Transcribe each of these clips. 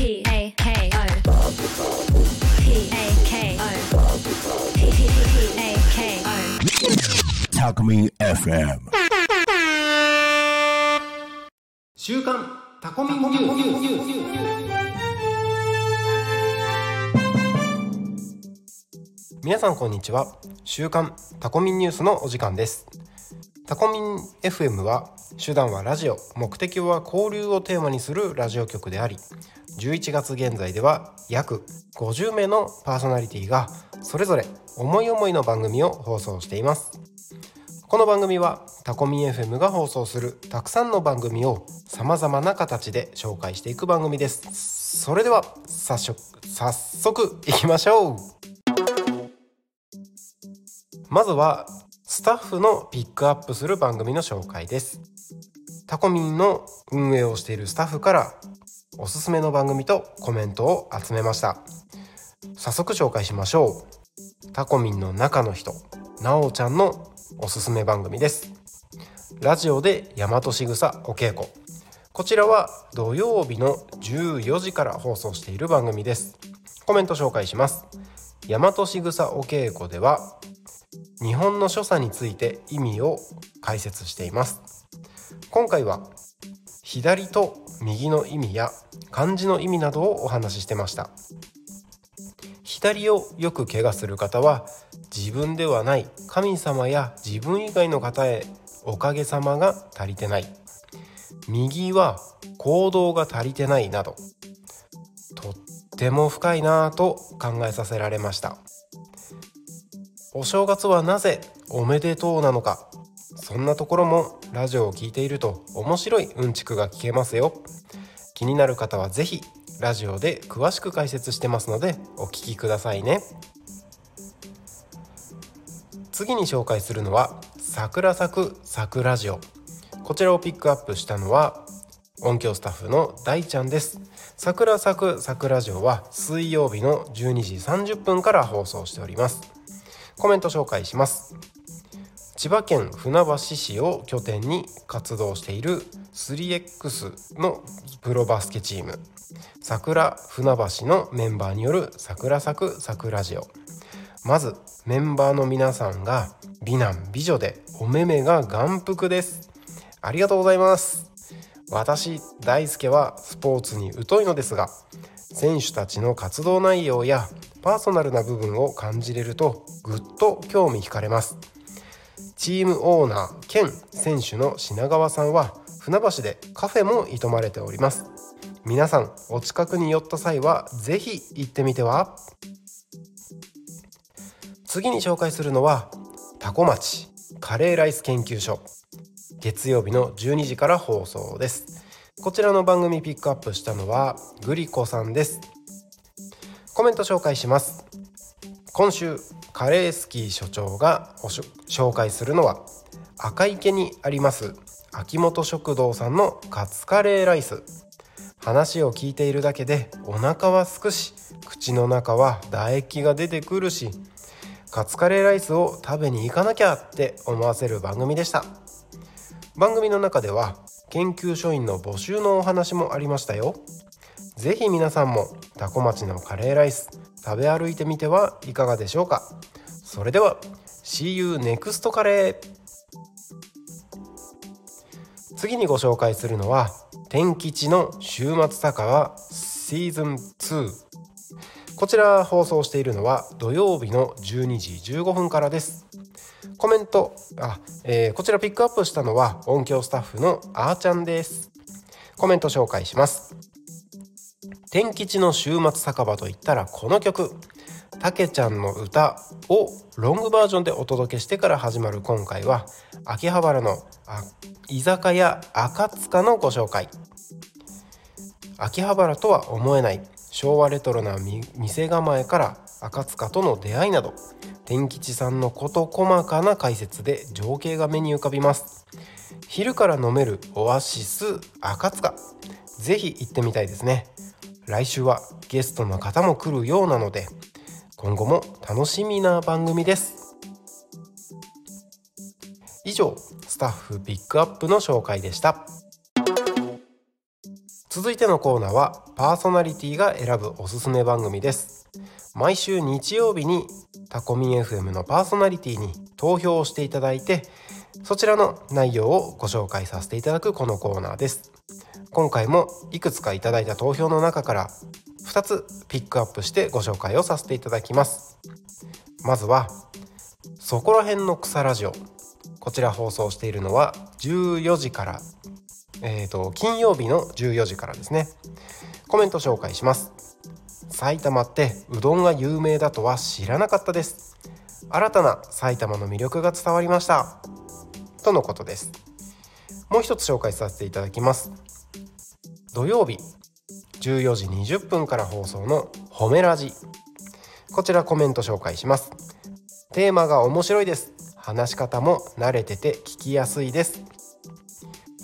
P A K O P A K O P A K O Talk Me FM. 週刊タコミンニュー皆さんこんにちは。週刊タコミンニュースのお時間です。タコミン FM は手段はラジオ目的は交流をテーマにするラジオ局であり11月現在では約50名のパーソナリティがそれぞれ思い思いの番組を放送しています。この番組はタコミン FM が放送するたくさんの番組をさまざまな形で紹介していく番組です。それでは早速早速いきましょう。まずはスタッフのピックアップする番組の紹介です。タコミンの運営をしているスタッフからおすすめの番組とコメントを集めました。早速紹介しましょう。タコミンの中の人なおちゃんのおすすめ番組です。ラジオで大和しぐさお稽古。こちらは土曜日の14時から放送している番組です。コメント紹介します。大和しぐさお稽古では日本の所作について意味を解説しています。今回は左と右の意味や漢字の意味などをお話ししてました。左をよく怪我する方は自分ではない神様や自分以外の方へおかげさまが足りてない。右は行動が足りてないなどとっても深いなぁと考えさせられました。お正月はなぜおめでとうなのか。そんなところもラジオを聞いていると面白いうんちくが聞けますよ。気になる方はぜひラジオで詳しく解説してますのでお聞きくださいね。次に紹介するのは桜咲く桜ジオ。こちらをピックアップしたのは音響スタッフの大ちゃんです。桜咲く桜ジオは水曜日の12時30分から放送しております。コメント紹介します。千葉県船橋市を拠点に活動している 3X のプロバスケチーム。桜船橋のメンバーによる桜咲く桜ジオ。まずメンバーの皆さんが美男美女でお目目が眼福です。ありがとうございます。私大輔はスポーツに疎いのですが選手たちの活動内容やパーソナルな部分を感じれるとぐっと興味惹かれます。チームオーナー兼選手の品川さんは船橋でカフェも営まれております。皆さんお近くに寄った際はぜひ行ってみては？次に紹介するのはタコ町カレーライス研究所。月曜日の12時から放送です。こちらの番組ピックアップしたのはグリコさんです。コメント紹介します。今週カレースキー所長が紹介するのは赤池にあります秋元食堂さんのカツカレーライス。話を聞いているだけでお腹はすくし口の中は唾液が出てくるしカツカレーライスを食べに行かなきゃって思わせる番組でした。番組の中では研究所員の募集のお話もありましたよ。ぜひ皆さんもタコ町のカレーライス食べ歩いてみてはいかがでしょうか。それでは See you next カレー次にご紹介するのは天吉の週末酒場シーズン2こちら放送しているのは土曜日の12時15分からです。コメントあ、えー、こちらピックアップしたのは音響スタッフのあーちゃんです。コメント紹介します。天吉の週末酒場といったらこの曲。たけちゃんの歌をロングバージョンでお届けしてから始まる今回は秋葉原の居酒屋赤塚のご紹介。秋葉原とは思えない昭和レトロな店構えから赤塚との出会いなど天吉さんの事細かな解説で情景が目に浮かびます。昼から飲めるオアシス赤塚。ぜひ行ってみたいですね。来週はゲストの方も来るようなので今後も楽しみな番組です。以上スタッフピックアップの紹介でした。続いてのコーナーはパーソナリティが選ぶおすすめ番組です。毎週日曜日にタコミン FM のパーソナリティに投票をしていただいてそちらの内容をご紹介させていただくこのコーナーです。今回もいくつかいただいた投票の中から2つピックアップしてご紹介をさせていただきます。まずはそこら辺の草ラジオ。こちら放送しているのは14時からえーと、金曜日の14時からですね。コメント紹介します。埼玉ってうどんが有名だとは知らなかったです。新たな埼玉の魅力が伝わりました。とのことです。もう一つ紹介させていただきます。土曜日14時20分から放送の褒めラジ。こちらコメント紹介します。テーマが面白いです。話し方も慣れてて聞きやすいです。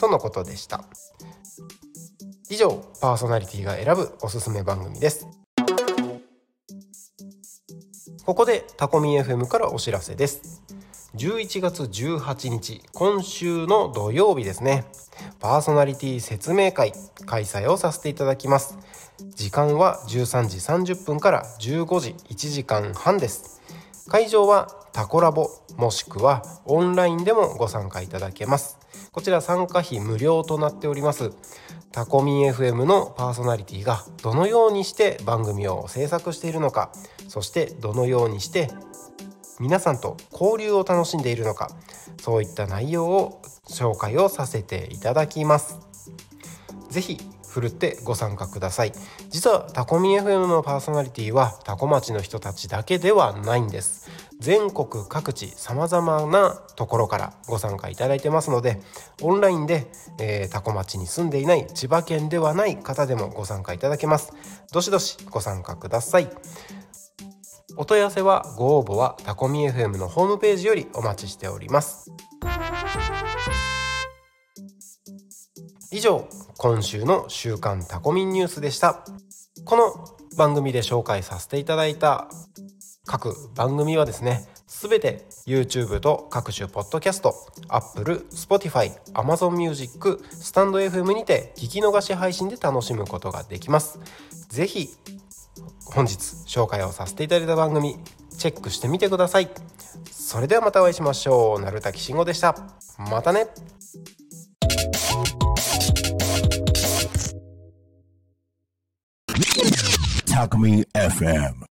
とのことでした。以上パーソナリティが選ぶおすすめ番組です。ここでタコミ FM からお知らせです。11月18日今週の土曜日ですね。パーソナリティ説明会開催をさせていただきます。時間は13時30分から15時1時間半です。会場はタコラボもしくはオンラインでもご参加いただけます。こちら参加費無料となっております。タコミン FM のパーソナリティがどのようにして番組を制作しているのかそしてどのようにして皆さんと交流を楽しんでいるのかそういった内容を紹介をさせていただきます。ぜひふるってご参加ください。実はタコミ FM のパーソナリティはタコ町の人たちだけではないんです。全国各地さまざまなところからご参加いただいてますのでオンラインで、えー、タコ町に住んでいない千葉県ではない方でもご参加いただけます。どしどしご参加ください。お問い合わせはご応募はタコミ FM のホームページよりお待ちしております。以上今週の週刊タコミンニュースでした。この番組で紹介させていただいた各番組はですねすべて YouTube と各種ポッドキャスト Apple、Spotify、Amazon Music、スタンド FM にて聞き逃し配信で楽しむことができます。ぜひ本日紹介をさせていただいた番組チェックしてみてください。それではまたお会いしましょう。なるたきしんごでした。またね。タクミ FM